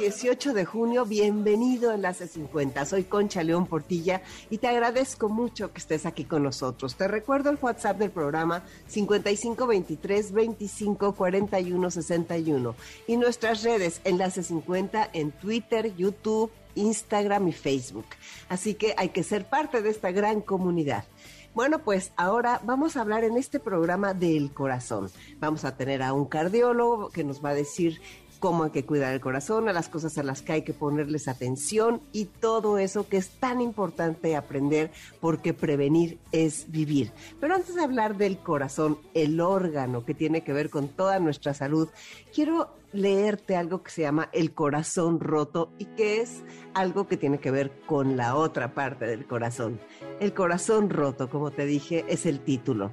18 de junio, bienvenido a Enlace 50. Soy Concha León Portilla y te agradezco mucho que estés aquí con nosotros. Te recuerdo el WhatsApp del programa 5523 25 41 61 y nuestras redes Enlace 50 en Twitter, YouTube, Instagram y Facebook. Así que hay que ser parte de esta gran comunidad. Bueno, pues ahora vamos a hablar en este programa del corazón. Vamos a tener a un cardiólogo que nos va a decir cómo hay que cuidar el corazón, a las cosas a las que hay que ponerles atención y todo eso que es tan importante aprender porque prevenir es vivir. Pero antes de hablar del corazón, el órgano que tiene que ver con toda nuestra salud, quiero leerte algo que se llama el corazón roto y que es algo que tiene que ver con la otra parte del corazón. El corazón roto, como te dije, es el título.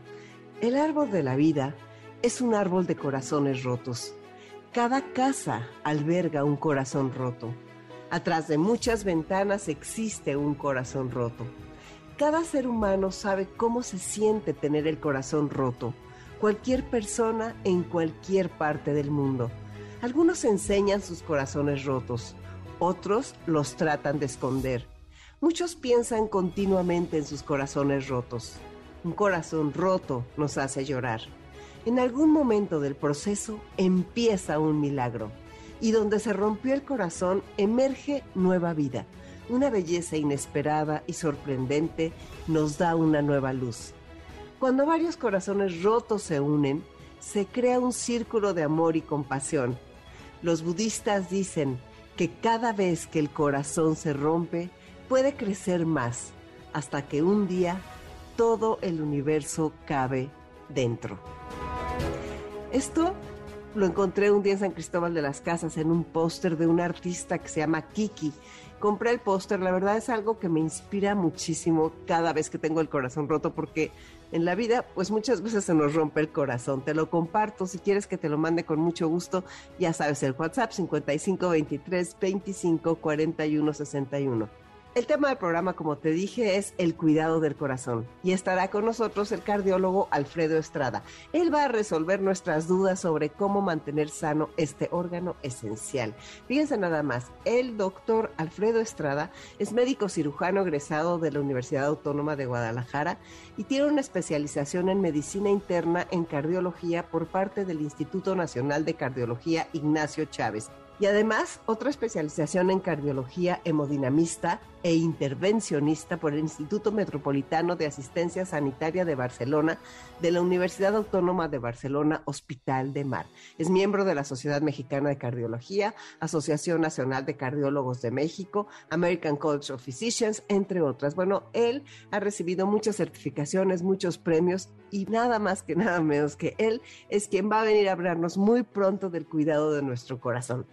El árbol de la vida es un árbol de corazones rotos cada casa alberga un corazón roto. Atrás de muchas ventanas existe un corazón roto. Cada ser humano sabe cómo se siente tener el corazón roto. Cualquier persona en cualquier parte del mundo. Algunos enseñan sus corazones rotos, otros los tratan de esconder. Muchos piensan continuamente en sus corazones rotos. Un corazón roto nos hace llorar. En algún momento del proceso empieza un milagro y donde se rompió el corazón emerge nueva vida. Una belleza inesperada y sorprendente nos da una nueva luz. Cuando varios corazones rotos se unen, se crea un círculo de amor y compasión. Los budistas dicen que cada vez que el corazón se rompe, puede crecer más, hasta que un día todo el universo cabe dentro. Esto lo encontré un día en San Cristóbal de las Casas en un póster de un artista que se llama Kiki. Compré el póster, la verdad es algo que me inspira muchísimo cada vez que tengo el corazón roto porque en la vida pues muchas veces se nos rompe el corazón. Te lo comparto, si quieres que te lo mande con mucho gusto, ya sabes el WhatsApp 5523 25 41 61. El tema del programa, como te dije, es el cuidado del corazón y estará con nosotros el cardiólogo Alfredo Estrada. Él va a resolver nuestras dudas sobre cómo mantener sano este órgano esencial. Fíjense nada más, el doctor Alfredo Estrada es médico cirujano egresado de la Universidad Autónoma de Guadalajara y tiene una especialización en medicina interna en cardiología por parte del Instituto Nacional de Cardiología Ignacio Chávez y además otra especialización en cardiología hemodinamista e intervencionista por el Instituto Metropolitano de Asistencia Sanitaria de Barcelona de la Universidad Autónoma de Barcelona Hospital de Mar. Es miembro de la Sociedad Mexicana de Cardiología, Asociación Nacional de Cardiólogos de México, American College of Physicians, entre otras. Bueno, él ha recibido muchas certificaciones, muchos premios y nada más que nada menos que él es quien va a venir a hablarnos muy pronto del cuidado de nuestro corazón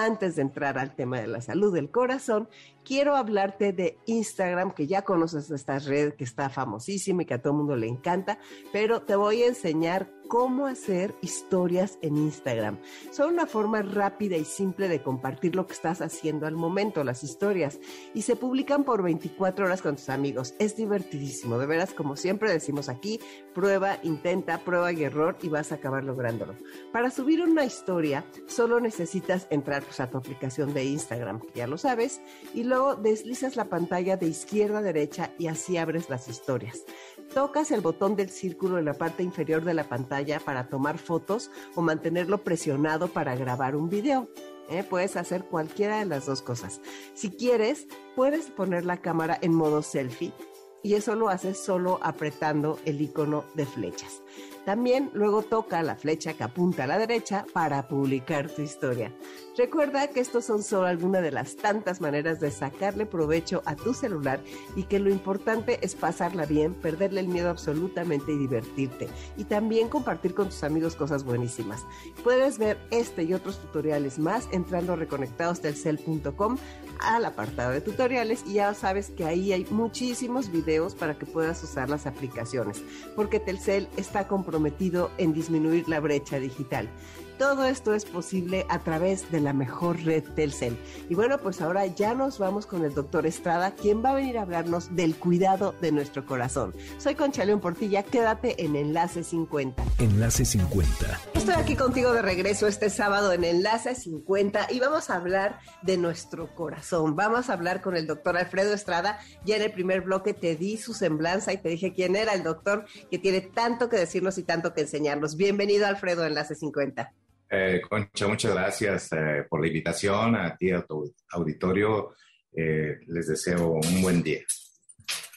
antes de entrar al tema de la salud del corazón, quiero hablarte de Instagram, que ya conoces esta red que está famosísima y que a todo el mundo le encanta, pero te voy a enseñar cómo hacer historias en Instagram. Son una forma rápida y simple de compartir lo que estás haciendo al momento, las historias, y se publican por 24 horas con tus amigos. Es divertidísimo, de veras, como siempre decimos aquí, prueba, intenta, prueba y error y vas a acabar lográndolo. Para subir una historia, solo necesitas entrar pues, a tu aplicación de Instagram, que ya lo sabes, y luego deslizas la pantalla de izquierda a derecha y así abres las historias. Tocas el botón del círculo en la parte inferior de la pantalla para tomar fotos o mantenerlo presionado para grabar un video. ¿eh? Puedes hacer cualquiera de las dos cosas. Si quieres, puedes poner la cámara en modo selfie y eso lo haces solo apretando el icono de flechas. También luego toca la flecha que apunta a la derecha para publicar tu historia. Recuerda que estos son solo algunas de las tantas maneras de sacarle provecho a tu celular y que lo importante es pasarla bien, perderle el miedo absolutamente y divertirte. Y también compartir con tus amigos cosas buenísimas. Puedes ver este y otros tutoriales más entrando a reconectadostelcel.com al apartado de tutoriales y ya sabes que ahí hay muchísimos videos para que puedas usar las aplicaciones, porque Telcel está comprometido en disminuir la brecha digital. Todo esto es posible a través de la mejor red Telcel. Y bueno, pues ahora ya nos vamos con el doctor Estrada, quien va a venir a hablarnos del cuidado de nuestro corazón. Soy Concha León Portilla, quédate en Enlace 50. Enlace 50. Estoy aquí contigo de regreso este sábado en Enlace 50 y vamos a hablar de nuestro corazón. Vamos a hablar con el doctor Alfredo Estrada. Ya en el primer bloque te di su semblanza y te dije quién era el doctor que tiene tanto que decirnos y tanto que enseñarnos. Bienvenido Alfredo Enlace 50. Eh, Concha, muchas gracias eh, por la invitación. A ti, a tu auditorio, eh, les deseo un buen día.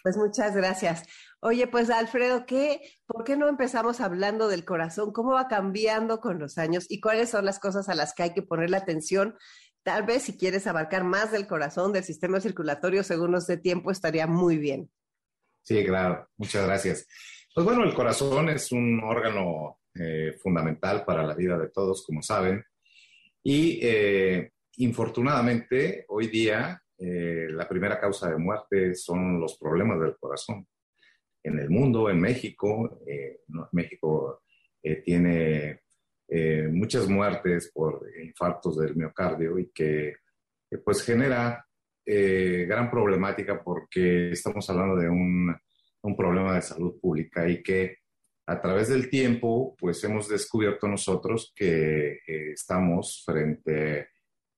Pues muchas gracias. Oye, pues Alfredo, ¿qué, ¿por qué no empezamos hablando del corazón? ¿Cómo va cambiando con los años y cuáles son las cosas a las que hay que poner la atención? Tal vez si quieres abarcar más del corazón, del sistema circulatorio, según nos dé tiempo, estaría muy bien. Sí, claro. Muchas gracias. Pues bueno, el corazón es un órgano eh, fundamental para la vida de todos, como saben. Y eh, infortunadamente, hoy día, eh, la primera causa de muerte son los problemas del corazón. En el mundo, en México, México tiene muchas muertes por infartos del miocardio y que pues genera gran problemática porque estamos hablando de un, un problema de salud pública y que a través del tiempo, pues hemos descubierto nosotros que eh, estamos frente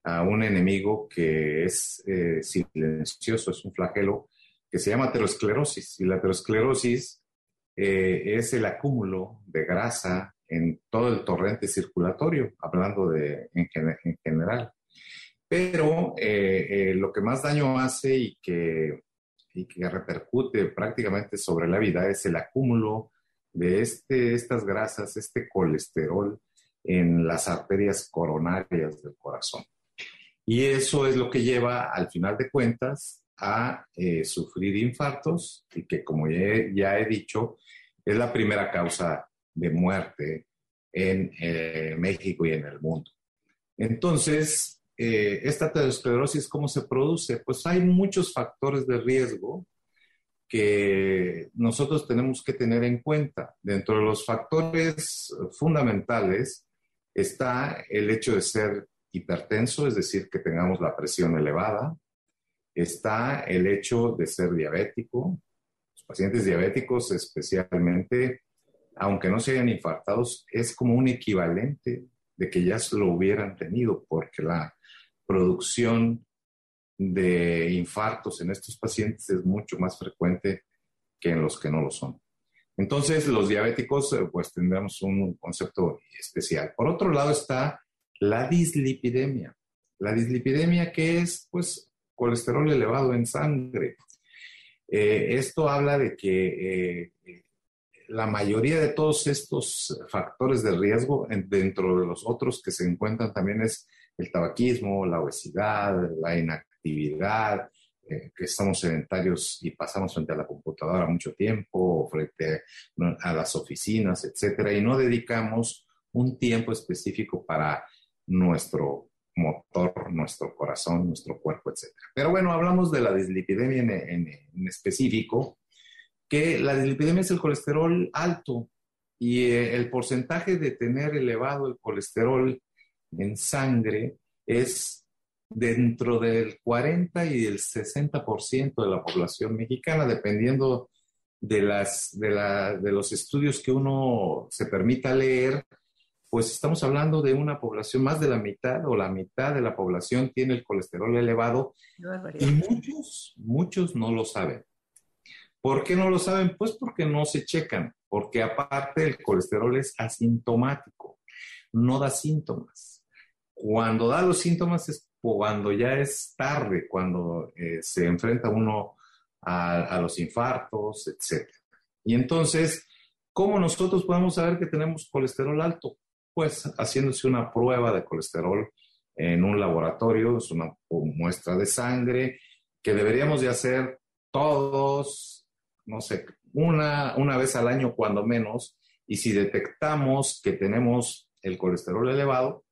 a un enemigo que es eh, silencioso, es un flagelo que se llama aterosclerosis. Y la aterosclerosis eh, es el acúmulo de grasa en todo el torrente circulatorio, hablando de, en, en general. Pero lo que más daño hace y que, y que repercute prácticamente sobre la vida es el acúmulo de este, estas grasas, este colesterol en las arterias coronarias del corazón. Y eso es lo que lleva, al final de cuentas, a eh, sufrir infartos y que, como ya he, dicho, es la primera causa de muerte en eh, México y en el mundo. Entonces, eh, esta aterosclerosis, ¿cómo se produce? Pues hay muchos factores de riesgo que nosotros tenemos que tener en cuenta. Dentro de los factores fundamentales está el hecho de ser hipertenso, es decir, que tengamos la presión elevada. Está el hecho de ser diabético. Los pacientes diabéticos especialmente, aunque no se hayan infartados, es como un equivalente de que ya lo hubieran tenido, porque la producción de infartos en estos pacientes es mucho más frecuente que en los que no lo son. Entonces, los diabéticos, eh, pues tendremos un concepto especial. Por otro lado está la dislipidemia. La dislipidemia que es, pues, colesterol elevado en sangre. Eh, esto habla de que eh, la mayoría de todos estos factores de riesgo, dentro de los otros que se encuentran también es el tabaquismo, la obesidad, la inactividad actividad, eh, que estamos sedentarios y pasamos frente a la computadora mucho tiempo, frente a las oficinas, etcétera, y no dedicamos un tiempo específico para nuestro motor, nuestro corazón, nuestro cuerpo, etcétera. Pero bueno, hablamos de la dislipidemia en, en, específico, que la dislipidemia es el colesterol alto y eh, el porcentaje de tener elevado el colesterol en sangre es dentro del 40 y del 60% de la población mexicana, dependiendo de, las, de, la, de los estudios que uno se permita leer, pues estamos hablando de una población, más de la mitad o la mitad de la población tiene el colesterol elevado y muchos, muchos no lo saben. ¿Por qué no lo saben? Pues porque no se checan, porque aparte el colesterol es asintomático, no da síntomas. Cuando da los síntomas es cuando ya es tarde, cuando eh, se enfrenta uno a, los infartos, etc. Y entonces, ¿Cómo nosotros podemos saber que tenemos colesterol alto? Pues haciéndose una prueba de colesterol en un laboratorio, es una muestra de sangre que deberíamos de hacer todos, no sé, una, una vez al año cuando menos, y si detectamos que tenemos el colesterol elevado,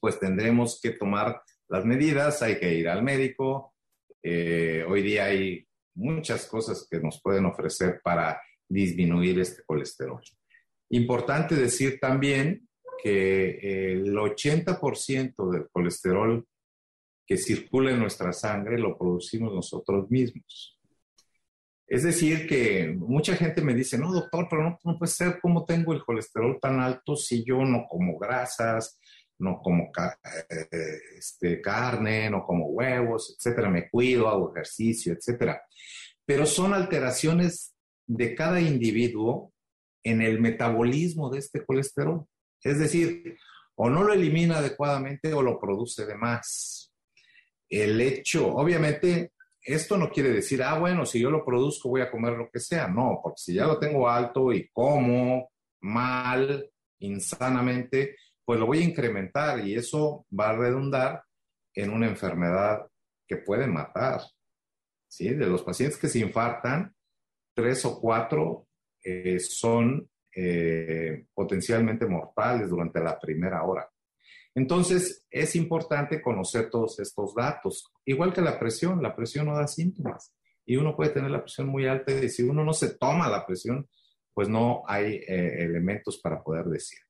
pues tendremos que tomar las medidas, hay que ir al médico. Eh, hoy día hay muchas cosas que nos pueden ofrecer para disminuir este colesterol. Importante decir también que el 80% del colesterol que circula en nuestra sangre lo producimos nosotros mismos. Es decir, que mucha gente me dice, no, doctor, pero no, no puede ser cómo tengo el colesterol tan alto si yo no como grasas, no como eh, este, carne, no como huevos, etcétera, me cuido, hago ejercicio, etcétera. Pero son alteraciones de cada individuo en el metabolismo de este colesterol. Es decir, o no lo elimina adecuadamente o lo produce de más. El hecho, obviamente, esto no quiere decir, ah, bueno, si yo lo produzco voy a comer lo que sea. No, porque si ya lo tengo alto y como mal, insanamente, pues lo voy a incrementar y eso va a redundar en una enfermedad que puede matar. ¿sí? De los pacientes que se infartan, tres o cuatro eh, son eh, potencialmente mortales durante la primera hora. Entonces, es importante conocer todos estos datos. Igual que la presión, la presión no da síntomas y uno puede tener la presión muy alta y si uno no se toma la presión, pues no hay eh, elementos para poder decir.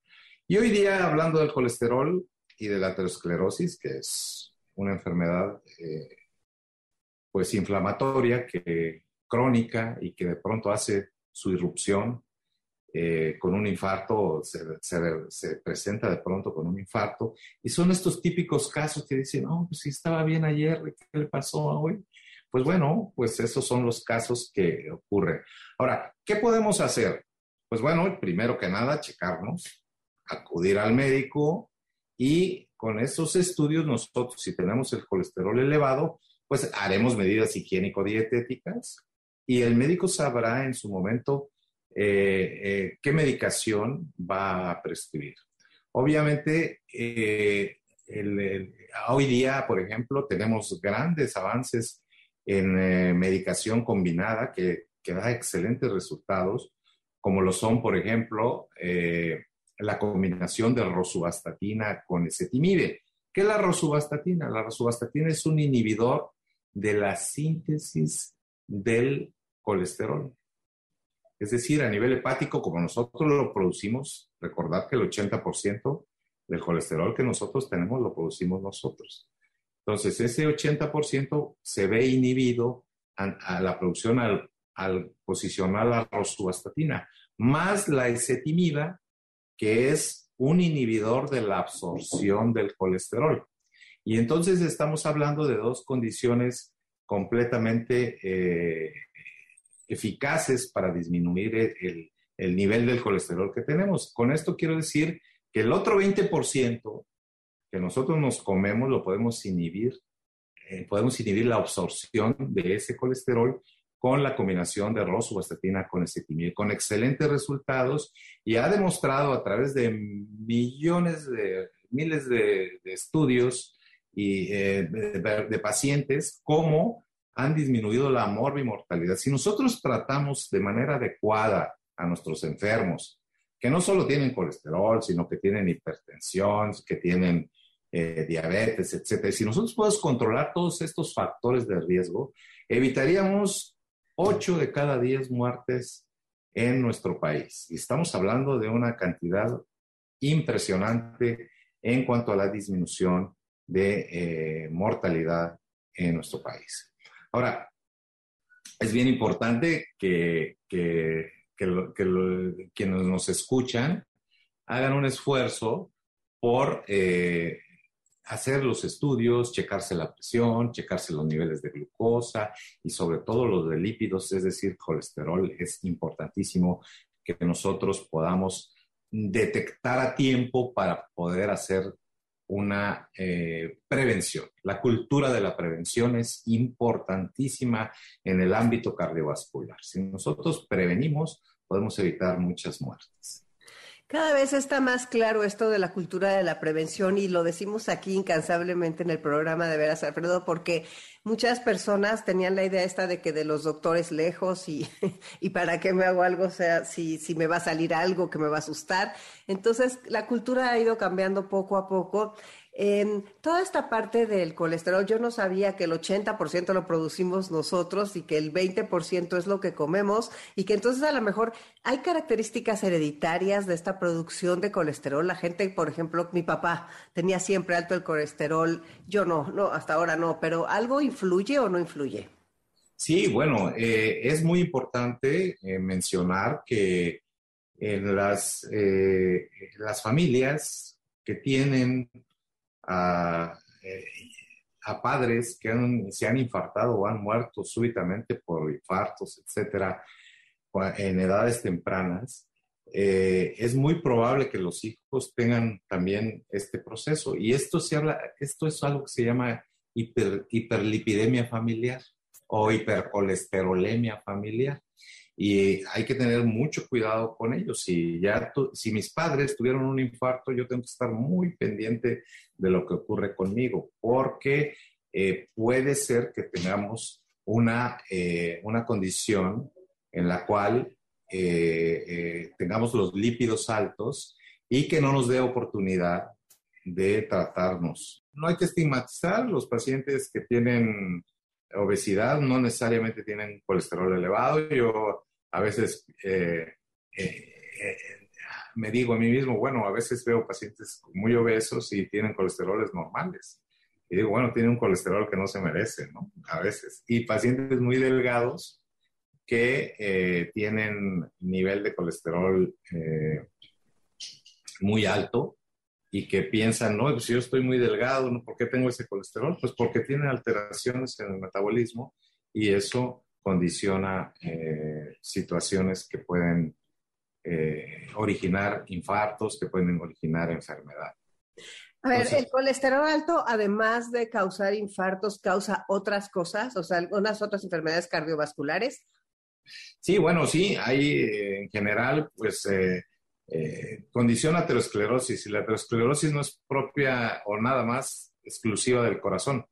Y hoy día, hablando del colesterol y de la aterosclerosis, que es una enfermedad eh, pues inflamatoria, que, crónica y que de pronto hace su irrupción eh, con un infarto, se, se, presenta de pronto con un infarto. Y son estos típicos casos que dicen, no, pues si estaba bien ayer, ¿qué le pasó hoy? Pues bueno, pues esos son los casos que ocurren. Ahora, ¿qué podemos hacer? Pues bueno, primero que nada, checarnos, acudir al médico y con esos estudios nosotros, si tenemos el colesterol elevado, pues haremos medidas higiénico-dietéticas y el médico sabrá en su momento eh, eh, qué medicación va a prescribir. Obviamente, eh, hoy día, por ejemplo, tenemos grandes avances en medicación combinada que, que, da excelentes resultados, como lo son, por ejemplo, la combinación de rosuvastatina con ezetimibe. ¿Qué es la rosuvastatina? La rosuvastatina es un inhibidor de la síntesis del colesterol. Es decir, a nivel hepático, como nosotros lo producimos, recordad que el 80% del colesterol que nosotros tenemos lo producimos nosotros. Entonces, ese 80% se ve inhibido a, la producción al, al, posicionar la rosuvastatina, más la ezetimiba, que es un inhibidor de la absorción del colesterol. Y entonces estamos hablando de dos condiciones completamente eh, eficaces para disminuir el, nivel del colesterol que tenemos. Con esto quiero decir que el otro 20% que nosotros nos comemos lo podemos inhibir, eh, podemos inhibir la absorción de ese colesterol con la combinación de rosuvastatina con estetimil, con excelentes resultados y ha demostrado a través de millones de, miles de, estudios y eh, de, pacientes cómo han disminuido la morbimortalidad. Si nosotros tratamos de manera adecuada a nuestros enfermos, que no solo tienen colesterol, sino que tienen hipertensión, que tienen eh, diabetes, etcétera. Si nosotros podemos controlar todos estos factores de riesgo, evitaríamos 8 de cada 10 muertes en nuestro país. Y estamos hablando de una cantidad impresionante en cuanto a la disminución de eh, mortalidad en nuestro país. Ahora, es bien importante que, que, que, quienes nos escuchan hagan un esfuerzo por eh, hacer los estudios, checarse la presión, checarse los niveles de glucosa y sobre todo los de lípidos, es decir, colesterol. Es importantísimo que nosotros podamos detectar a tiempo para poder hacer una eh, prevención. La cultura de la prevención es importantísima en el ámbito cardiovascular. Si nosotros prevenimos, podemos evitar muchas muertes. Cada vez está más claro esto de la cultura de la prevención y lo decimos aquí incansablemente en el programa de Veras Alfredo porque muchas personas tenían la idea esta de que de los doctores lejos y, y para qué me hago algo, o sea, si, si me va a salir algo que me va a asustar. Entonces la cultura ha ido cambiando poco a poco en toda esta parte del colesterol, yo no sabía que el 80% lo producimos nosotros y que el 20% es lo que comemos y que entonces a lo mejor hay características hereditarias de esta producción de colesterol. La gente, por ejemplo, mi papá tenía siempre alto el colesterol, yo no, no, hasta ahora no, pero ¿algo influye o no influye? Sí, bueno, eh, es muy importante eh, mencionar que en las, eh, las familias que tienen eh, a, padres que se han infartado o han muerto súbitamente por infartos, etcétera, en edades tempranas, eh, es muy probable que los hijos tengan también este proceso. Y esto, se habla, esto es algo que se llama hiperlipidemia familiar o hipercolesterolemia familiar y hay que tener mucho cuidado con ellos. Si, ya si mis padres tuvieron un infarto, yo tengo que estar muy pendiente de lo que ocurre conmigo, porque eh, puede ser que tengamos una, eh, una condición en la cual eh, tengamos los lípidos altos y que no nos dé oportunidad de tratarnos. No hay que estigmatizar los pacientes que tienen obesidad, no necesariamente tienen colesterol elevado. Yo a veces eh, eh, eh, me digo a mí mismo, bueno, a veces veo pacientes muy obesos y tienen colesteroles normales. Y digo, bueno, tienen un colesterol que no se merece, ¿no? A veces. Y pacientes muy delgados que tienen nivel de colesterol muy alto y que piensan, no, pues yo estoy muy delgado, ¿no? ¿por qué tengo ese colesterol? Pues porque tienen alteraciones en el metabolismo y eso condiciona eh, situaciones que pueden eh, originar infartos, que pueden originar enfermedad. A ver, ¿el colesterol alto, además de causar infartos, causa otras cosas? O sea, algunas otras enfermedades cardiovasculares. Sí, bueno, sí, hay eh, en general, pues, condiciona aterosclerosis y la aterosclerosis no es propia o nada más exclusiva del corazón.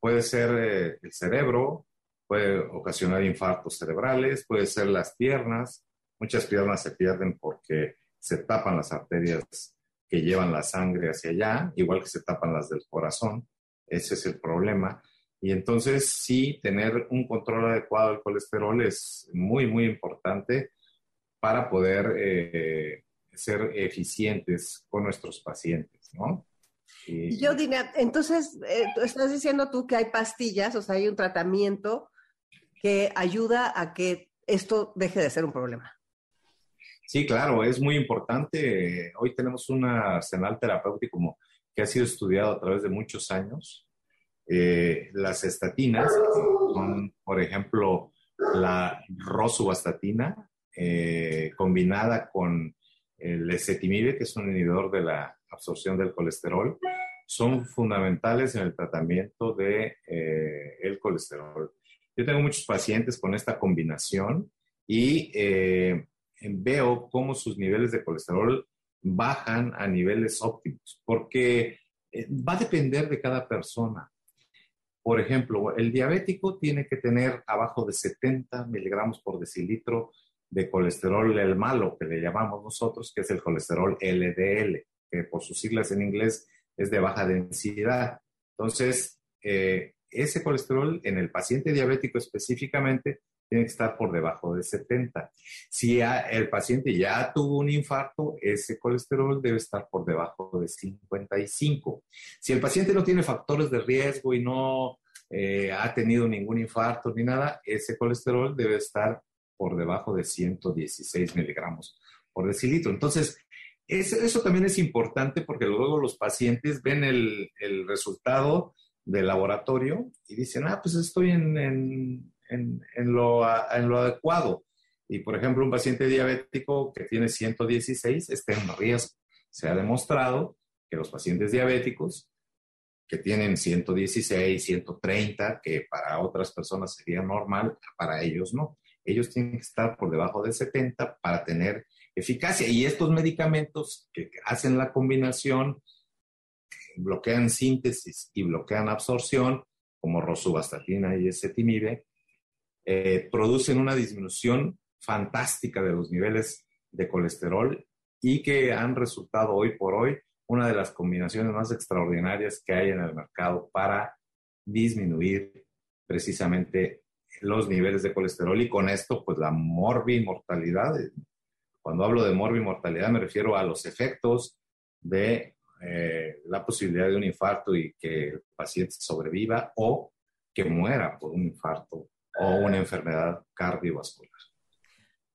Puede ser el cerebro, puede ocasionar infartos cerebrales, puede ser las piernas. Muchas piernas se pierden porque se tapan las arterias que llevan la sangre hacia allá, igual que se tapan las del corazón. Ese es el problema. Y entonces sí, tener un control adecuado del colesterol es muy, muy importante para poder eh, ser eficientes con nuestros pacientes, ¿no? Yo diría, entonces, eh, estás diciendo tú que hay pastillas, o sea, hay un tratamiento que ayuda a que esto deje de ser un problema. Sí, claro, es muy importante. Hoy tenemos un arsenal terapéutico que ha sido estudiado a través de muchos años. Eh, las estatinas son, por ejemplo, la rosuvastatina eh, combinada con el ezetimibe, que es un inhibidor de la absorción del colesterol, son fundamentales en el tratamiento de eh, el colesterol. Yo tengo muchos pacientes con esta combinación y eh, veo cómo sus niveles de colesterol bajan a niveles óptimos, porque eh, va a depender de cada persona. Por ejemplo, el diabético tiene que tener abajo de 70 miligramos por decilitro de colesterol el malo, que le llamamos nosotros, que es el colesterol LDL, que por sus siglas en inglés es de baja densidad. Entonces, eh, ese colesterol en el paciente diabético específicamente tiene que estar por debajo de 70. Si el paciente ya tuvo un infarto, ese colesterol debe estar por debajo de 55. Si el paciente no tiene factores de riesgo y no eh, ha tenido ningún infarto ni nada, ese colesterol debe estar por debajo de 116 miligramos por decilitro. Entonces, eso, también es importante porque luego los pacientes ven el, el resultado de laboratorio y dicen, ah, pues estoy en, en, en, lo, en lo adecuado. Y, por ejemplo, un paciente diabético que tiene 116 está en riesgo. Se ha demostrado que los pacientes diabéticos que tienen 116, 130, que para otras personas sería normal, para ellos no. ellos tienen que estar por debajo de 70 para tener eficacia. Y estos medicamentos que hacen la combinación, bloquean síntesis y bloquean absorción, como rosuvastatina y ezetimibe, eh, producen una disminución fantástica de los niveles de colesterol y que han resultado hoy por hoy una de las combinaciones más extraordinarias que hay en el mercado para disminuir precisamente los niveles de colesterol y con esto pues la morbimortalidad. Cuando hablo de morbimortalidad me refiero a los efectos de eh, la posibilidad de un infarto y que el paciente sobreviva o que muera por un infarto o una enfermedad cardiovascular.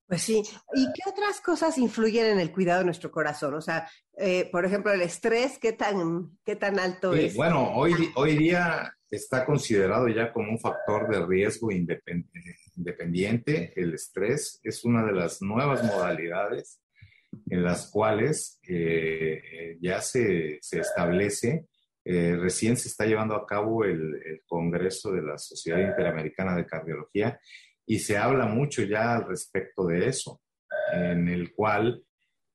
Pues sí. ¿Y qué otras cosas influyen en el cuidado de nuestro corazón? O sea, eh, por ejemplo, el estrés, ¿qué tan, qué tan alto es? Bueno, hoy, hoy día está considerado ya como un factor de riesgo independiente. El estrés es una de las nuevas modalidades en las cuales eh, ya se, se establece, eh, recién se está llevando a cabo el, el Congreso de la Sociedad Interamericana de Cardiología y se habla mucho ya al respecto de eso, en el cual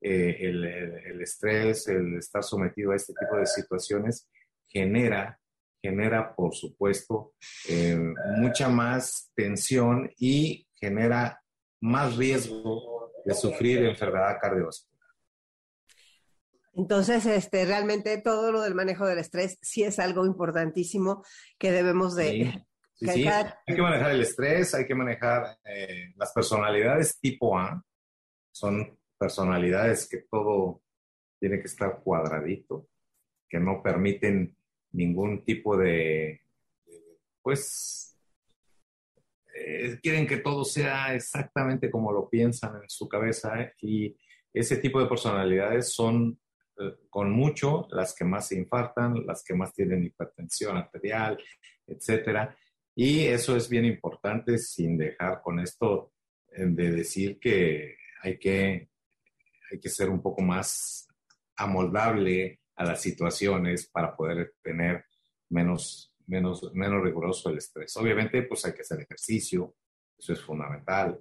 eh, el, estrés, el estar sometido a este tipo de situaciones genera, genera por supuesto, eh, mucha más tensión y genera más riesgo de sufrir enfermedad cardiovascular. Entonces, este, realmente todo lo del manejo del estrés sí es algo importantísimo que debemos de, Sí, hay que manejar el estrés, hay que manejar eh, las personalidades tipo A. Son personalidades que todo tiene que estar cuadradito, que no permiten ningún tipo de, pues, eh, quieren que todo sea exactamente como lo piensan en su cabeza ¿eh? y ese tipo de personalidades son con mucho las que más se infartan, las que más tienen hipertensión arterial, etcétera y eso es bien importante sin dejar con esto eh, de decir que hay que, hay que ser un poco más amoldable a las situaciones para poder tener menos, menos, menos riguroso el estrés. Obviamente, pues hay que hacer ejercicio, eso es fundamental.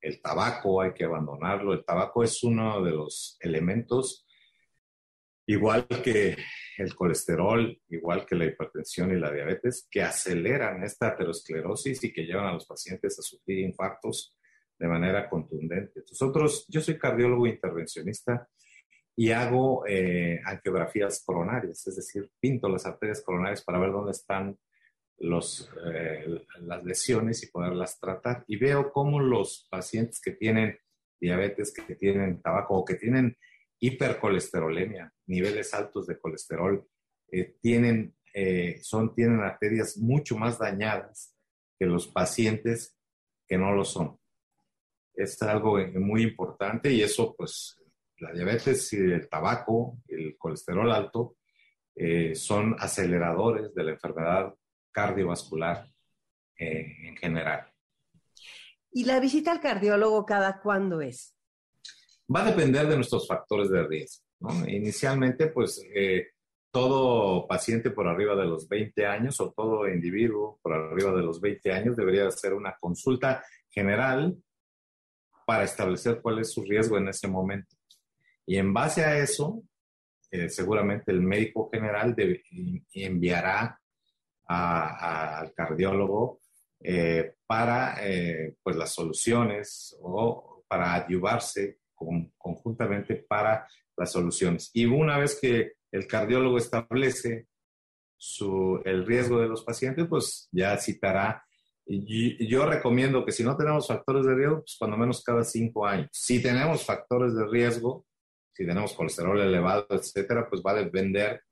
El tabaco hay que abandonarlo. El tabaco es uno de los elementos igual que el colesterol, igual que la hipertensión y la diabetes, que aceleran esta aterosclerosis y que llevan a los pacientes a sufrir infartos de manera contundente. Nosotros, yo soy cardiólogo intervencionista y hago eh, angiografías coronarias, es decir, pinto las arterias coronarias para ver dónde están eh, las lesiones y poderlas tratar. Y veo cómo los pacientes que tienen diabetes, que tienen tabaco o que tienen hipercolesterolemia, niveles altos de colesterol, eh, tienen, son, tienen arterias mucho más dañadas que los pacientes que no lo son. Es algo muy importante y eso, pues, la diabetes y el tabaco, el colesterol alto, son aceleradores de la enfermedad cardiovascular en general. ¿Y la visita al cardiólogo cada cuándo es? Va a depender de nuestros factores de riesgo. Inicialmente, pues eh, todo paciente por arriba de los 20 años o todo individuo por arriba de los 20 años debería hacer una consulta general para establecer cuál es su riesgo en ese momento. Y en base a eso, eh, seguramente el médico general enviará al cardiólogo eh, para pues las soluciones o para ayudarse conjuntamente para las soluciones. Y una vez que el cardiólogo establece su, el riesgo de los pacientes, pues ya citará. Yo recomiendo que si no tenemos factores de riesgo, pues cuando menos cada cinco años. Si tenemos factores de riesgo, si tenemos colesterol elevado, etcétera, pues va a depender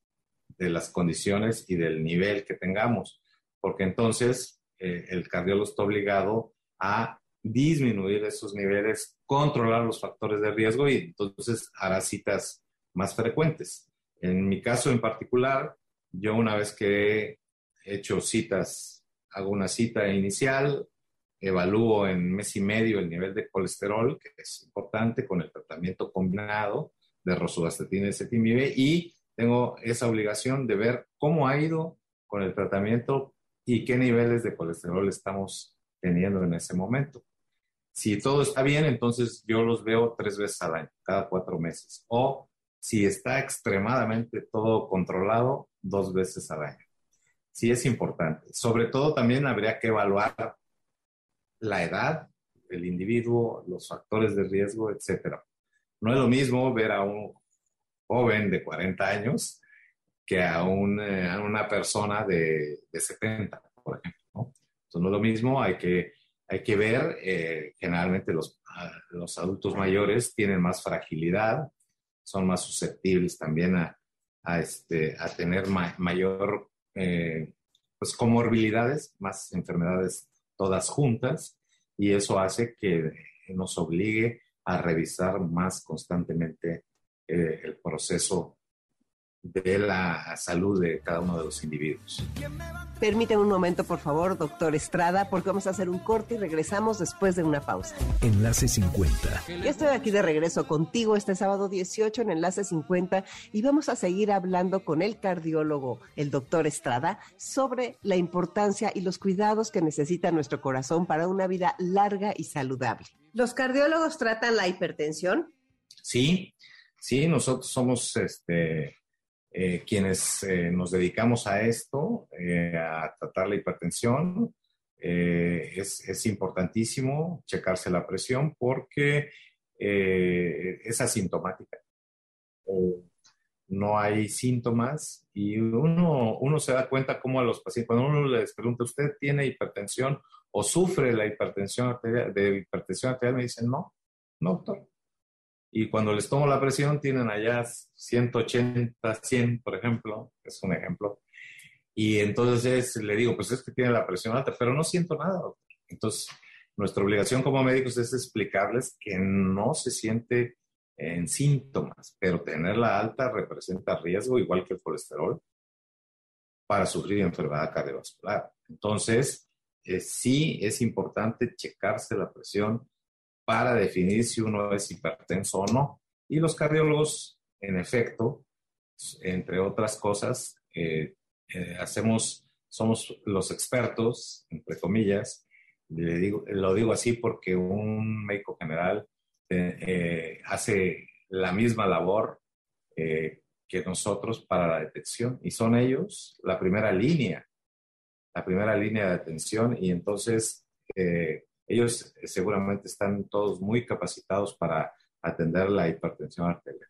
de las condiciones y del nivel que tengamos, porque entonces eh, el cardiólogo está obligado a disminuir esos niveles, controlar los factores de riesgo y entonces hará citas más frecuentes. En mi caso en particular, yo una vez que he hecho citas, hago una cita inicial, evalúo en mes y medio el nivel de colesterol, que es importante, con el tratamiento combinado de rosuvastatina y cetimib, y tengo esa obligación de ver cómo ha ido con el tratamiento y qué niveles de colesterol estamos teniendo en ese momento. Si todo está bien, entonces yo los veo tres veces al año, cada cuatro meses. O si está extremadamente todo controlado, dos veces al año. Sí es importante. Sobre todo también habría que evaluar la edad del individuo, los factores de riesgo, etc. No es lo mismo ver a un joven de 40 años que a, eh, una persona de, 70, por ejemplo. ¿no? Entonces no es lo mismo, hay que, hay que ver, eh, generalmente los, los adultos mayores tienen más fragilidad, son más susceptibles también a, a, este, a tener mayor eh, pues comorbilidades, más enfermedades todas juntas, y eso hace que nos obligue a revisar más constantemente eh, el proceso de la salud de cada uno de los individuos. Permíteme un momento, por favor, doctor Estrada, porque vamos a hacer un corte y regresamos después de una pausa. Enlace 50. Ya estoy aquí de regreso contigo este sábado 18 en Enlace 50 y vamos a seguir hablando con el cardiólogo, el doctor Estrada, sobre la importancia y los cuidados que necesita nuestro corazón para una vida larga y saludable. ¿Los cardiólogos tratan la hipertensión? Sí, sí, nosotros somos este, eh, quienes eh, nos dedicamos a esto, eh, a tratar la hipertensión, es, es, importantísimo checarse la presión porque es asintomática. no hay síntomas y uno, uno se da cuenta cómo a los pacientes, cuando uno les pregunta, ¿usted tiene hipertensión o sufre la hipertensión arterial, de hipertensión arterial? Me dicen, no, no, doctor y cuando les tomo la presión tienen allá 180, 100, por ejemplo, es un ejemplo. Y entonces le digo, pues es que tiene la presión alta, pero no siento nada. Entonces, nuestra obligación como médicos es explicarles que no se siente en síntomas, pero tenerla alta representa riesgo, igual que el colesterol, para sufrir enfermedad cardiovascular. Entonces, eh, sí es importante checarse la presión para definir si uno es hipertenso o no. Y los cardiólogos, en efecto, entre otras cosas, eh, eh, hacemos, somos los expertos, entre comillas, lo digo así porque un médico general eh, hace la misma labor que nosotros para la detección y son ellos la primera línea, la primera línea de atención y entonces ellos eh, seguramente están todos muy capacitados para atender la hipertensión arterial.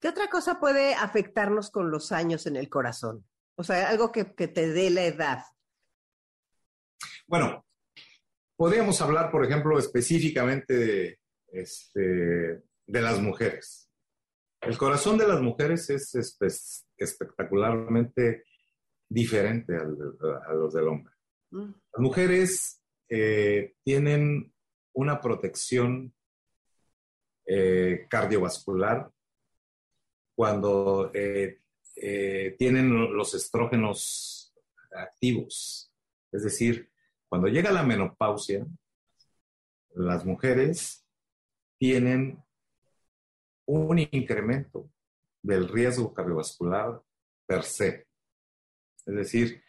¿Qué otra cosa puede afectarnos con los años en el corazón? O sea, algo que, te dé la edad. Bueno, podríamos hablar, por ejemplo, específicamente de, este, de las mujeres. El corazón de las mujeres es, espectacularmente diferente a los del hombre. Mm. Las mujeres eh, tienen una protección eh, cardiovascular cuando eh, tienen los estrógenos activos. Es decir, cuando llega la menopausia, las mujeres tienen un incremento del riesgo cardiovascular per se. Es decir,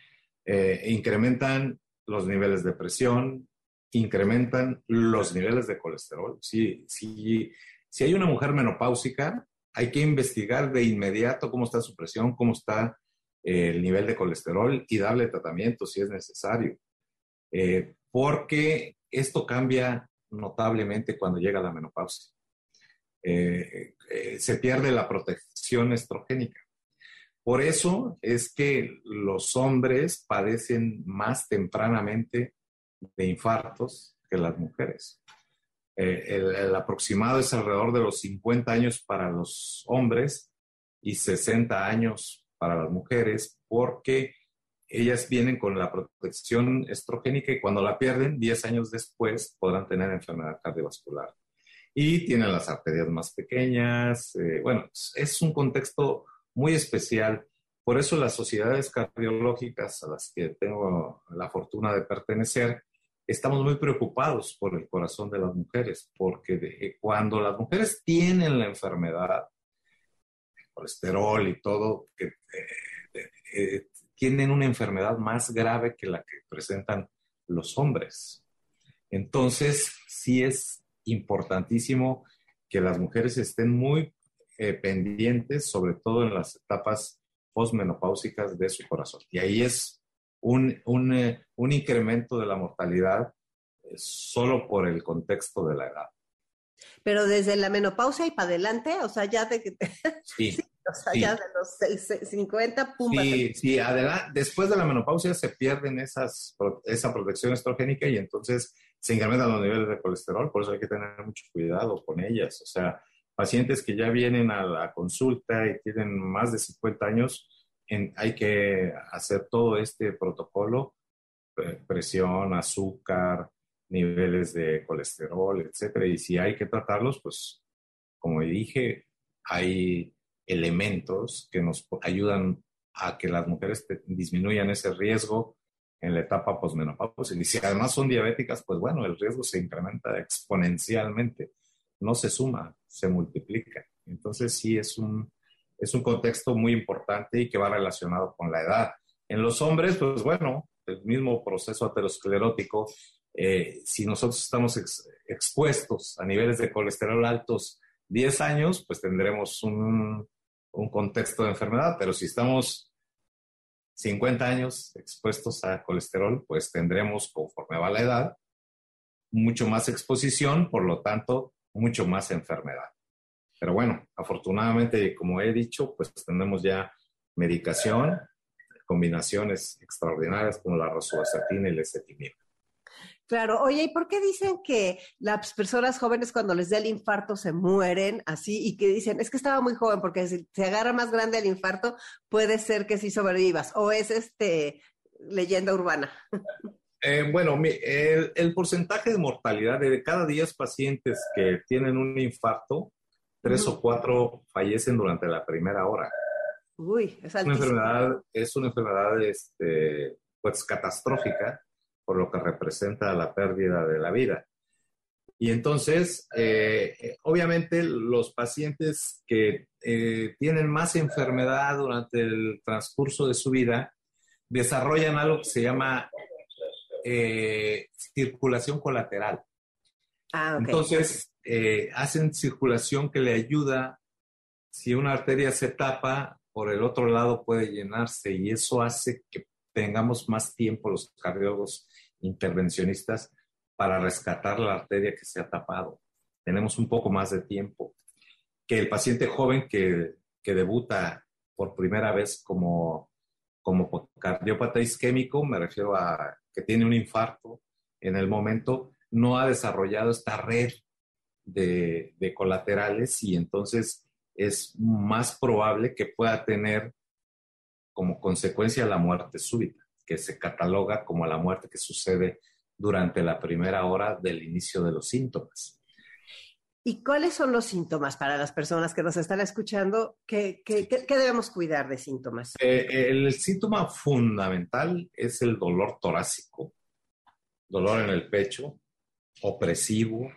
eh, incrementan los niveles de presión, incrementan los niveles de colesterol. Si, si, si hay una mujer menopáusica, hay que investigar de inmediato cómo está su presión, cómo está eh, el nivel de colesterol y darle tratamiento si es necesario. Eh, porque esto cambia notablemente cuando llega la menopausia. se pierde la protección estrogénica. Por eso es que los hombres padecen más tempranamente de infartos que las mujeres. Eh, el, aproximado es alrededor de los 50 años para los hombres y 60 años para las mujeres, porque ellas vienen con la protección estrogénica y cuando la pierden, 10 años después podrán tener enfermedad cardiovascular. Y tienen las arterias más pequeñas. Eh, bueno, es un contexto muy especial. Por eso las sociedades cardiológicas a las que tengo la fortuna de pertenecer, estamos muy preocupados por el corazón de las mujeres, porque cuando las mujeres tienen la enfermedad, el colesterol y todo, que eh, eh, tienen una enfermedad más grave que la que presentan los hombres. Entonces, sí es importantísimo que las mujeres estén muy eh, pendientes, sobre todo en las etapas postmenopáusicas de su corazón. Y ahí es un, un, eh, un incremento de la mortalidad eh, solo por el contexto de la edad. Pero desde la menopausia y para adelante, o sea, ya de, sí, o sea, ya de los 50, pum. Sí, sí, adelante, después de la menopausia se pierden esas, esa protección estrogénica y entonces se incrementan los niveles de colesterol, por eso hay que tener mucho cuidado con ellas. O sea, pacientes que ya vienen a la consulta y tienen más de 50 años, hay que hacer todo este protocolo, presión, azúcar, niveles de colesterol, etcétera. Y si hay que tratarlos, pues, como dije, hay elementos que nos ayudan a que las mujeres disminuyan ese riesgo en la etapa posmenopausia. Y si además son diabéticas, pues bueno, el riesgo se incrementa exponencialmente. No se suma, se multiplica. Entonces sí es un, es un contexto muy importante y que va relacionado con la edad. En los hombres, pues bueno, el mismo proceso aterosclerótico, eh, si nosotros estamos expuestos a niveles de colesterol altos 10 años, pues tendremos un, un contexto de enfermedad, pero si estamos 50 años expuestos a colesterol, pues tendremos, conforme va la edad, mucho más exposición, por lo tanto, mucho más enfermedad. Pero bueno, afortunadamente, como he dicho, pues tenemos ya medicación, combinaciones extraordinarias como la rosuvastatina y la ecetimib. Claro, oye, ¿y por qué dicen que las personas jóvenes cuando les da el infarto se mueren así y que dicen, es que estaba muy joven porque si se agarra más grande el infarto, puede ser que sí sobrevivas? ¿O es este leyenda urbana? Eh, bueno, el, el, porcentaje de mortalidad de cada 10 pacientes que tienen un infarto, tres o cuatro fallecen durante la primera hora. Uy, es altísimo. Una enfermedad, es una enfermedad este, pues, catastrófica por lo que representa la pérdida de la vida. Y entonces, eh, obviamente, los pacientes que eh, tienen más enfermedad durante el transcurso de su vida desarrollan algo que se llama eh, circulación colateral. Ah, entonces, hacen circulación que le ayuda, si una arteria se tapa, por el otro lado puede llenarse y eso hace que tengamos más tiempo los cardiólogos intervencionistas para rescatar la arteria que se ha tapado. Tenemos un poco más de tiempo que el paciente joven que, que debuta por primera vez como, como cardiópata isquémico, me refiero a que tiene un infarto en el momento, no ha desarrollado esta red de, colaterales y entonces es más probable que pueda tener como consecuencia la muerte súbita que se cataloga como la muerte que sucede durante la primera hora del inicio de los síntomas. ¿Y cuáles son los síntomas para las personas que nos están escuchando? ¿Qué, debemos cuidar de síntomas? Eh, el síntoma fundamental es el dolor torácico, dolor en el pecho, opresivo,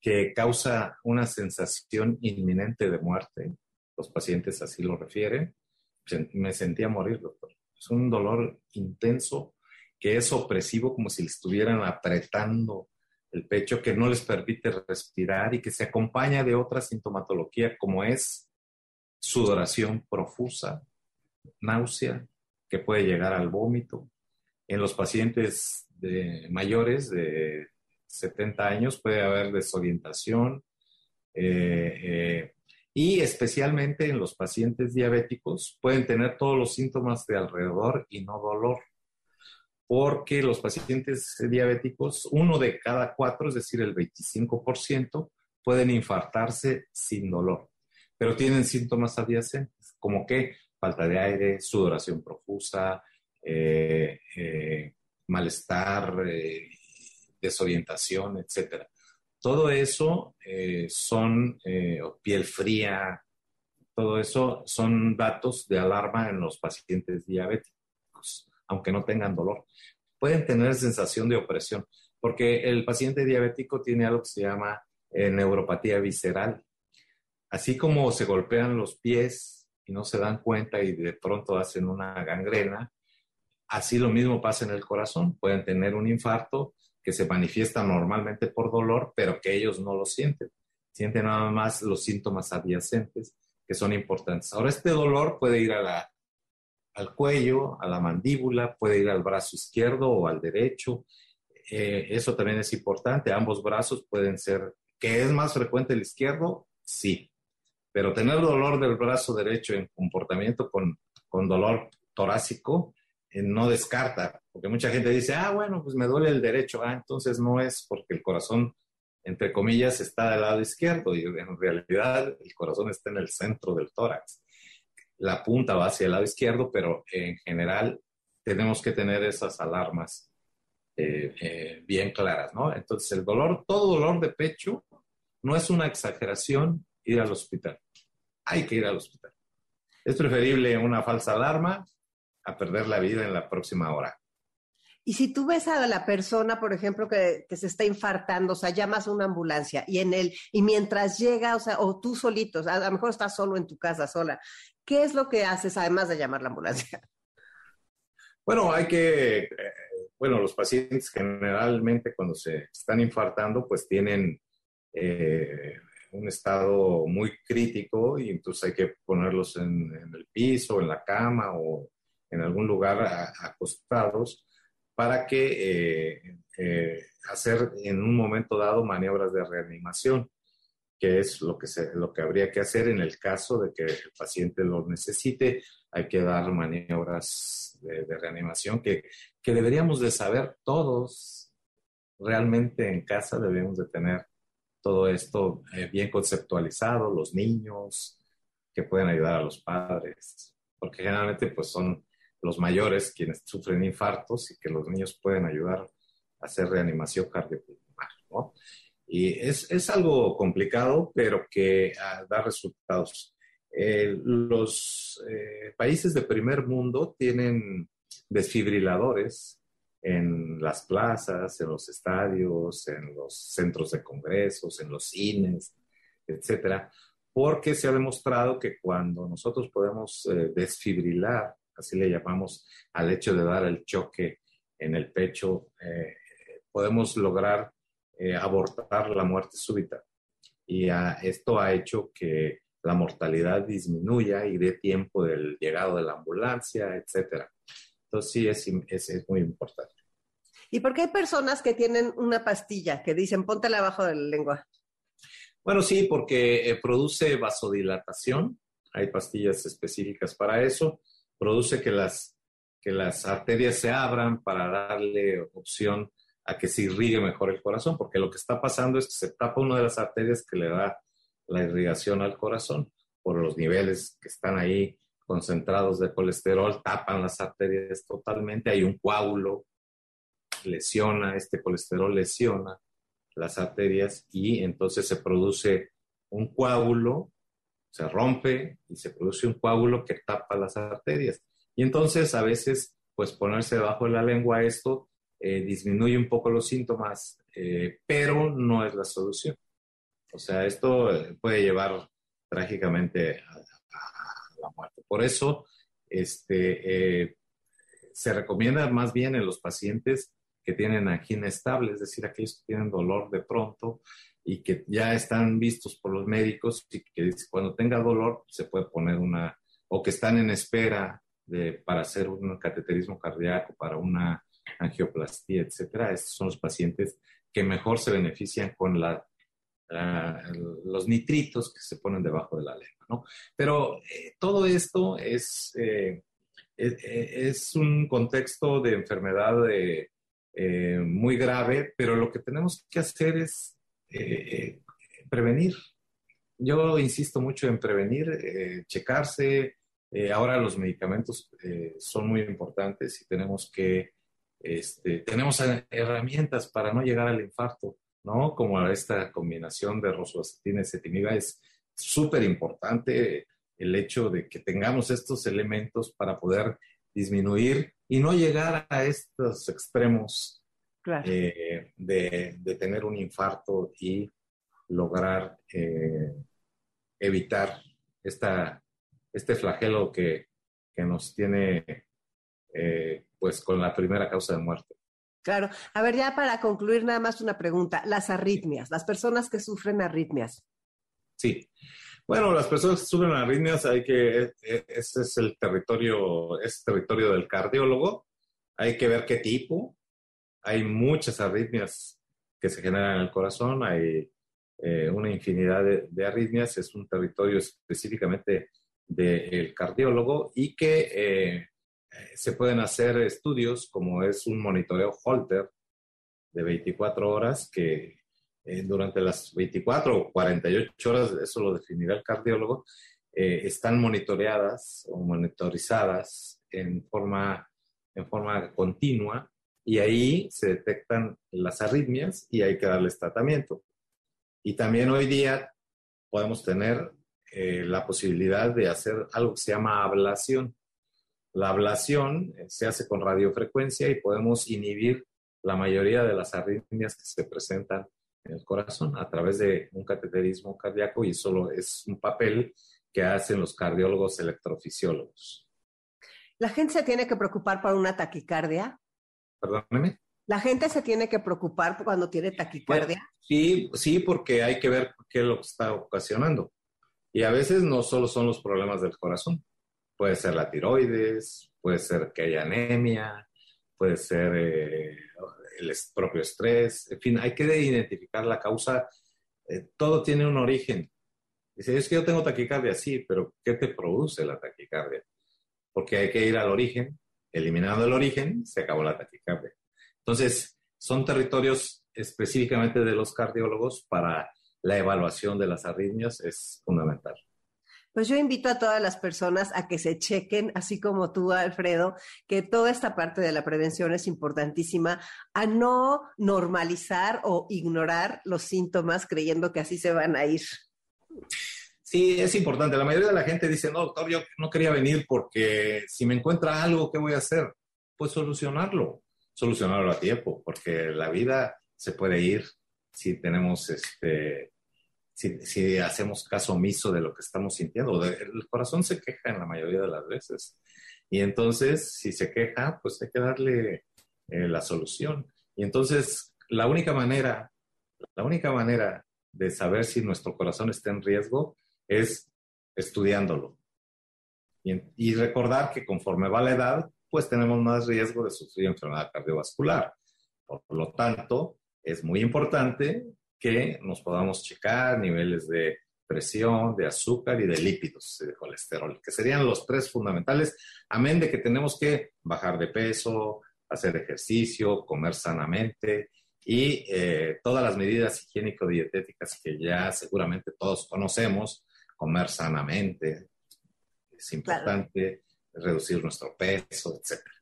que causa una sensación inminente de muerte. Los pacientes así lo refieren. Me sentía morir, doctor. Es un dolor intenso que es opresivo, como si le estuvieran apretando el pecho, que no les permite respirar y que se acompaña de otra sintomatología como es sudoración profusa, náusea, que puede llegar al vómito. En los pacientes mayores de 70 años puede haber desorientación, eh, eh, y especialmente en los pacientes diabéticos pueden tener todos los síntomas de alrededor y no dolor, porque los pacientes diabéticos, uno de cada cuatro, es decir, el 25%, pueden infartarse sin dolor, pero tienen síntomas adyacentes, como que falta de aire, sudoración profusa, eh, eh, malestar, eh, desorientación, etcétera. Todo eso son piel fría, todo eso son datos de alarma en los pacientes diabéticos, aunque no tengan dolor. Pueden tener sensación de opresión, porque el paciente diabético tiene algo que se llama eh, neuropatía visceral. Así como se golpean los pies y no se dan cuenta y de pronto hacen una gangrena, así lo mismo pasa en el corazón. Pueden tener un infarto, que se manifiesta normalmente por dolor, pero que ellos no lo sienten. Sienten nada más los síntomas adyacentes que son importantes. Ahora, este dolor puede ir a la, al cuello, a la mandíbula, puede ir al brazo izquierdo o al derecho. Eh, eso también es importante. Ambos brazos pueden ser, ¿que es más frecuente el izquierdo? Sí. Pero tener dolor del brazo derecho en comportamiento con, con dolor torácico eh, no descarta, porque mucha gente dice, ah, bueno, pues me duele el derecho, ah, entonces no es porque el corazón, entre comillas, está del lado izquierdo y en realidad el corazón está en el centro del tórax. La punta va hacia el lado izquierdo, pero en general tenemos que tener esas alarmas eh, eh, bien claras, ¿no? Entonces el dolor, todo dolor de pecho, no es una exageración ir al hospital. Hay que ir al hospital. Es preferible una falsa alarma a perder la vida en la próxima hora. Y si tú ves a la persona, por ejemplo, que, se está infartando, o sea, llamas a una ambulancia y en el, y mientras llega, o sea, o tú solito, a lo mejor estás solo en tu casa, sola, ¿qué es lo que haces además de llamar la ambulancia? Bueno, hay que, eh, bueno, los pacientes generalmente cuando se están infartando, pues tienen eh, un estado muy crítico y entonces hay que ponerlos en, el piso, en la cama o en algún lugar acostados para que eh, hacer en un momento dado maniobras de reanimación, que es lo que, se, lo que habría que hacer en el caso de que el paciente lo necesite. Hay que dar maniobras de, reanimación que, que, deberíamos de saber todos. Realmente en casa debemos de tener todo esto eh, bien conceptualizado, los niños que pueden ayudar a los padres, porque generalmente pues son los mayores quienes sufren infartos y que los niños pueden ayudar a hacer reanimación cardiopulmonar, ¿no? Y es, es algo complicado, pero que ah, da resultados. Eh, los eh, países de primer mundo tienen desfibriladores en las plazas, en los estadios, en los centros de congresos, en los cines, etcétera, porque se ha demostrado que cuando nosotros podemos eh, desfibrilar así le llamamos al hecho de dar el choque en el pecho, eh, podemos lograr eh, abortar la muerte súbita. Y esto ha hecho que la mortalidad disminuya y dé tiempo del llegado de la ambulancia, etc. Entonces sí, es, es, muy importante. ¿Y por qué hay personas que tienen una pastilla que dicen póntela abajo de la lengua? Bueno, sí, porque eh, produce vasodilatación. Hay pastillas específicas para eso produce que las, que las arterias se abran para darle opción a que se irrigue mejor el corazón, porque lo que está pasando es que se tapa una de las arterias que le da la irrigación al corazón por los niveles que están ahí concentrados de colesterol, tapan las arterias totalmente, hay un coágulo, lesiona, este colesterol lesiona las arterias y entonces se produce un coágulo se rompe y se produce un coágulo que tapa las arterias. Y entonces a veces, pues ponerse debajo de la lengua esto eh, disminuye un poco los síntomas, eh, pero no es la solución. O sea, esto eh, puede llevar trágicamente a, la muerte. Por eso, este, se recomienda más bien en los pacientes que tienen angina estable, es decir, aquellos que tienen dolor de pronto, y que ya están vistos por los médicos y que cuando tenga dolor se puede poner una, o que están en espera para hacer un cateterismo cardíaco, para una angioplastía, etcétera. Estos son los pacientes que mejor se benefician con los nitritos que se ponen debajo de la lengua. Pero eh, todo esto es, eh, es, es, un contexto de enfermedad eh, muy grave, pero lo que tenemos que hacer es prevenir. Yo insisto mucho en prevenir, checarse. Ahora los medicamentos son muy importantes y tenemos que, este, tenemos herramientas para no llegar al infarto, ¿no? Como esta combinación de rosuvastatina y cetinib es súper importante el hecho de que tengamos estos elementos para poder disminuir y no llegar a estos extremos eh, de, tener un infarto y lograr eh, evitar esta, este flagelo que, que nos tiene eh, pues con la primera causa de muerte. Claro. A ver, ya para concluir, nada más una pregunta. Las arritmias, las personas que sufren arritmias. Sí. Bueno, las personas que sufren arritmias, hay que, e, e, ese es el territorio, es territorio del cardiólogo. Hay que ver qué tipo. Hay muchas arritmias que se generan en el corazón, hay eh, una infinidad de, arritmias, es un territorio específicamente del cardiólogo y que eh, se pueden hacer estudios como es un monitoreo Holter de 24 horas que eh, durante las 24 o 48 horas, eso lo definirá el cardiólogo, están monitoreadas o monitorizadas en forma, en forma continua y ahí se detectan las arritmias y hay que darles tratamiento. Y también hoy día podemos tener eh, la posibilidad de hacer algo que se llama ablación. La ablación eh, se hace con radiofrecuencia y podemos inhibir la mayoría de las arritmias que se presentan en el corazón a través de un cateterismo cardíaco y solo es un papel que hacen los cardiólogos electrofisiólogos. ¿La gente se tiene que preocupar por una taquicardia? Perdóneme. ¿La gente se tiene que preocupar cuando tiene taquicardia? Sí, sí, porque hay que ver qué es lo que está ocasionando. Y a veces no solo son los problemas del corazón. Puede ser la tiroides, puede ser que haya anemia, puede ser eh, el propio estrés. En fin, hay que identificar la causa. Eh, todo tiene un origen. Dice, es que yo tengo taquicardia, sí, pero ¿qué te produce la taquicardia? Porque hay que ir al origen. Eliminando el origen, se acabó la taquicardia. Entonces, son territorios específicamente de los cardiólogos para la evaluación de las arritmias, es fundamental. Pues yo invito a todas las personas a que se chequen, así como tú, Alfredo, que toda esta parte de la prevención es importantísima, a no normalizar o ignorar los síntomas creyendo que así se van a ir. Sí, es importante. La mayoría de la gente dice, no, doctor, yo no quería venir porque si me encuentra algo, ¿qué voy a hacer? Pues solucionarlo solucionarlo a tiempo, porque la vida se puede ir si tenemos este, si, hacemos caso omiso de lo que estamos sintiendo. El corazón se queja en la mayoría de las veces. Y entonces, si se queja, pues hay que darle eh, la solución. Y entonces, la única manera, la única manera de saber si nuestro corazón está en riesgo es estudiándolo. Y, y recordar que conforme va la edad, pues tenemos más riesgo de sufrir enfermedad cardiovascular. Por lo tanto, es muy importante que nos podamos checar niveles de presión, de azúcar y de lípidos, de colesterol, que serían los tres fundamentales, amén de que tenemos que bajar de peso, hacer ejercicio, comer sanamente y eh, todas las medidas higiénico-dietéticas que ya seguramente todos conocemos, comer sanamente, es importante reducir nuestro peso, etcétera.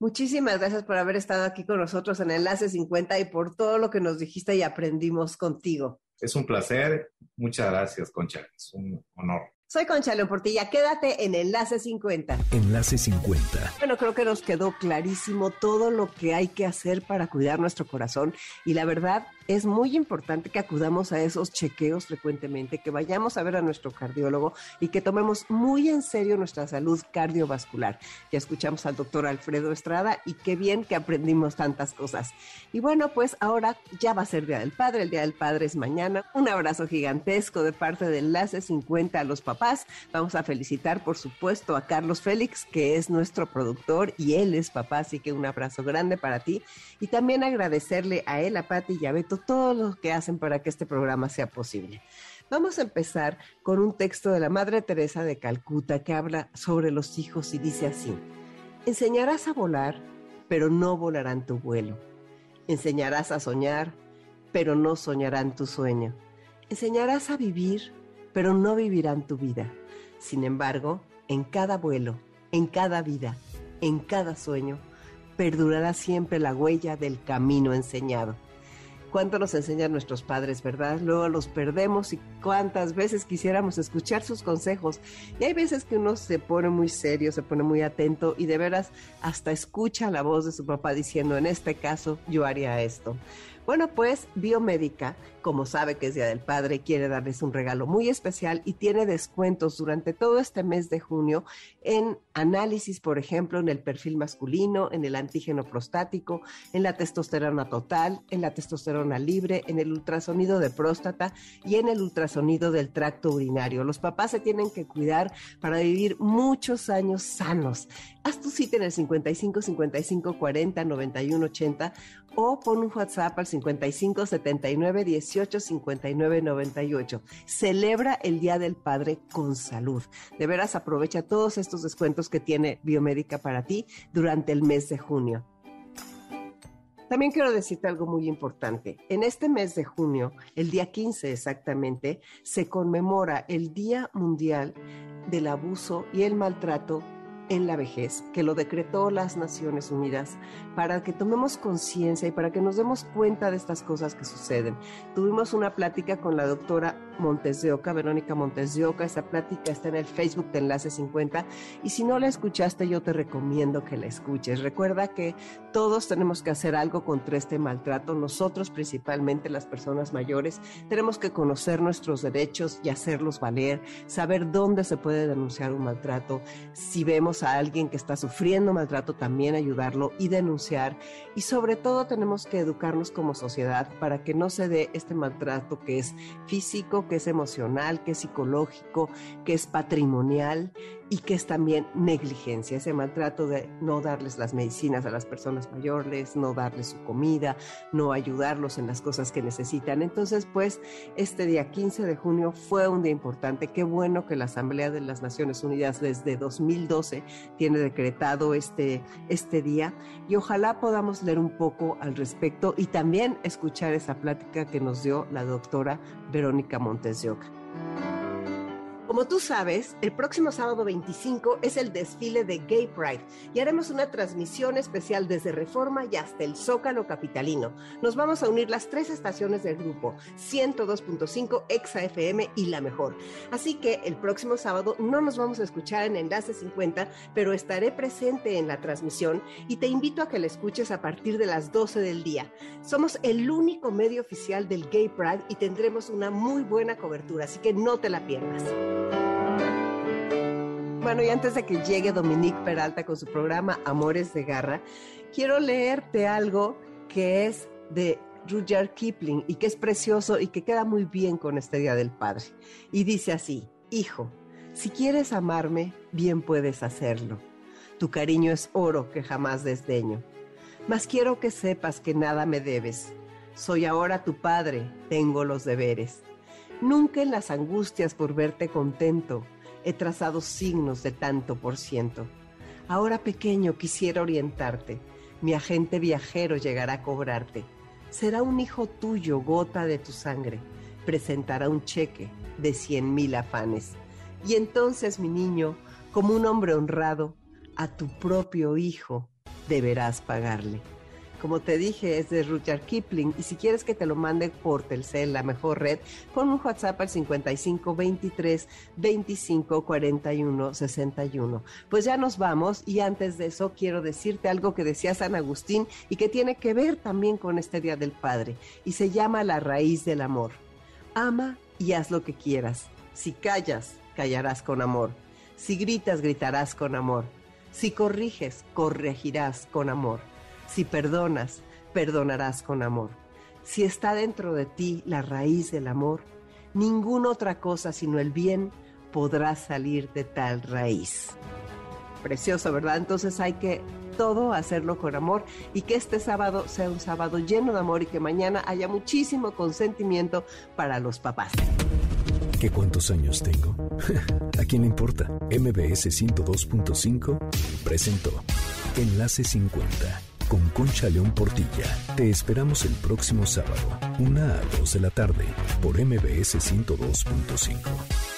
Muchísimas gracias por haber estado aquí con nosotros en Enlace 50 y por todo lo que nos dijiste y aprendimos contigo. Es un placer. Muchas gracias, Concha. Es un honor. Soy Concha León Portilla, quédate en Enlace 50. Enlace 50. Bueno, creo que nos quedó clarísimo todo lo que hay que hacer para cuidar nuestro corazón y la verdad es muy importante que acudamos a esos chequeos frecuentemente, que vayamos a ver a nuestro cardiólogo y que tomemos muy en serio nuestra salud cardiovascular. Ya escuchamos al doctor Alfredo Estrada y qué bien que aprendimos tantas cosas. Y bueno, pues ahora ya va a ser Día del Padre, el Día del Padre es mañana. Un abrazo gigantesco de parte de Enlace 50 a los papás. Vamos a felicitar, por supuesto, a Carlos Félix, que es nuestro productor y él es papá, así que un abrazo grande para ti. Y también agradecerle a él, a Pati y a Beto todo lo que hacen para que este programa sea posible. Vamos a empezar con un texto de la Madre Teresa de Calcuta que habla sobre los hijos y dice así, enseñarás a volar, pero no volarán tu vuelo. Enseñarás a soñar, pero no soñarán tu sueño. Enseñarás a vivir, pero no vivirán tu vida. Sin embargo, en cada vuelo, en cada vida, en cada sueño, perdurará siempre la huella del camino enseñado cuánto nos enseñan nuestros padres, ¿verdad? Luego los perdemos y cuántas veces quisiéramos escuchar sus consejos. Y hay veces que uno se pone muy serio, se pone muy atento y de veras hasta escucha la voz de su papá diciendo, en este caso yo haría esto. Bueno, pues Biomédica, como sabe que es Día del Padre, quiere darles un regalo muy especial y tiene descuentos durante todo este mes de junio en análisis, por ejemplo, en el perfil masculino, en el antígeno prostático, en la testosterona total, en la testosterona libre, en el ultrasonido de próstata y en el ultrasonido del tracto urinario. Los papás se tienen que cuidar para vivir muchos años sanos. Haz tu cita en el 55 55 40 91 80 o pon un WhatsApp al 55 79 18 59 98. Celebra el Día del Padre con salud. De veras aprovecha todos estos descuentos que tiene Biomédica para ti durante el mes de junio. También quiero decirte algo muy importante. En este mes de junio, el día 15 exactamente, se conmemora el Día Mundial del Abuso y el Maltrato en la vejez, que lo decretó las Naciones Unidas, para que tomemos conciencia y para que nos demos cuenta de estas cosas que suceden. Tuvimos una plática con la doctora Montes de Oca, Verónica Montes de Oca, esa plática está en el Facebook de Enlace 50 y si no la escuchaste yo te recomiendo que la escuches. Recuerda que todos tenemos que hacer algo contra este maltrato, nosotros principalmente las personas mayores tenemos que conocer nuestros derechos y hacerlos valer, saber dónde se puede denunciar un maltrato, si vemos a alguien que está sufriendo maltrato, también ayudarlo y denunciar. Y sobre todo tenemos que educarnos como sociedad para que no se dé este maltrato que es físico, que es emocional, que es psicológico, que es patrimonial y que es también negligencia, ese maltrato de no darles las medicinas a las personas mayores, no darles su comida, no ayudarlos en las cosas que necesitan. Entonces, pues, este día 15 de junio fue un día importante. Qué bueno que la Asamblea de las Naciones Unidas desde 2012 tiene decretado este, este día y ojalá podamos leer un poco al respecto y también escuchar esa plática que nos dio la doctora Verónica Montes de Oca. Como tú sabes, el próximo sábado 25 es el desfile de Gay Pride y haremos una transmisión especial desde Reforma y hasta el Zócalo Capitalino. Nos vamos a unir las tres estaciones del grupo, 102.5, Exa FM y La Mejor. Así que el próximo sábado no nos vamos a escuchar en Enlace 50, pero estaré presente en la transmisión y te invito a que la escuches a partir de las 12 del día. Somos el único medio oficial del Gay Pride y tendremos una muy buena cobertura, así que no te la pierdas. Bueno, y antes de que llegue Dominique Peralta con su programa Amores de Garra, quiero leerte algo que es de Rudyard Kipling y que es precioso y que queda muy bien con este Día del Padre. Y dice así, Hijo, si quieres amarme, bien puedes hacerlo. Tu cariño es oro que jamás desdeño. Mas quiero que sepas que nada me debes. Soy ahora tu padre, tengo los deberes. Nunca en las angustias por verte contento he trazado signos de tanto por ciento. Ahora pequeño quisiera orientarte, mi agente viajero llegará a cobrarte. Será un hijo tuyo, gota de tu sangre, presentará un cheque de cien mil afanes. Y entonces, mi niño, como un hombre honrado, a tu propio hijo deberás pagarle. Como te dije, es de Rudyard Kipling. Y si quieres que te lo mande por Telcel, la mejor red, pon un WhatsApp al 55 23 25 41 61. Pues ya nos vamos. Y antes de eso, quiero decirte algo que decía San Agustín y que tiene que ver también con este Día del Padre. Y se llama la raíz del amor. Ama y haz lo que quieras. Si callas, callarás con amor. Si gritas, gritarás con amor. Si corriges, corregirás con amor. Si perdonas, perdonarás con amor. Si está dentro de ti la raíz del amor, ninguna otra cosa sino el bien podrá salir de tal raíz. Precioso, ¿verdad? Entonces hay que todo hacerlo con amor y que este sábado sea un sábado lleno de amor y que mañana haya muchísimo consentimiento para los papás. ¿Qué cuántos años tengo? ¿A quién le importa? MBS 102.5 presentó Enlace 50 con Concha León Portilla. Te esperamos el próximo sábado, una a 2 de la tarde, por MBS 102.5.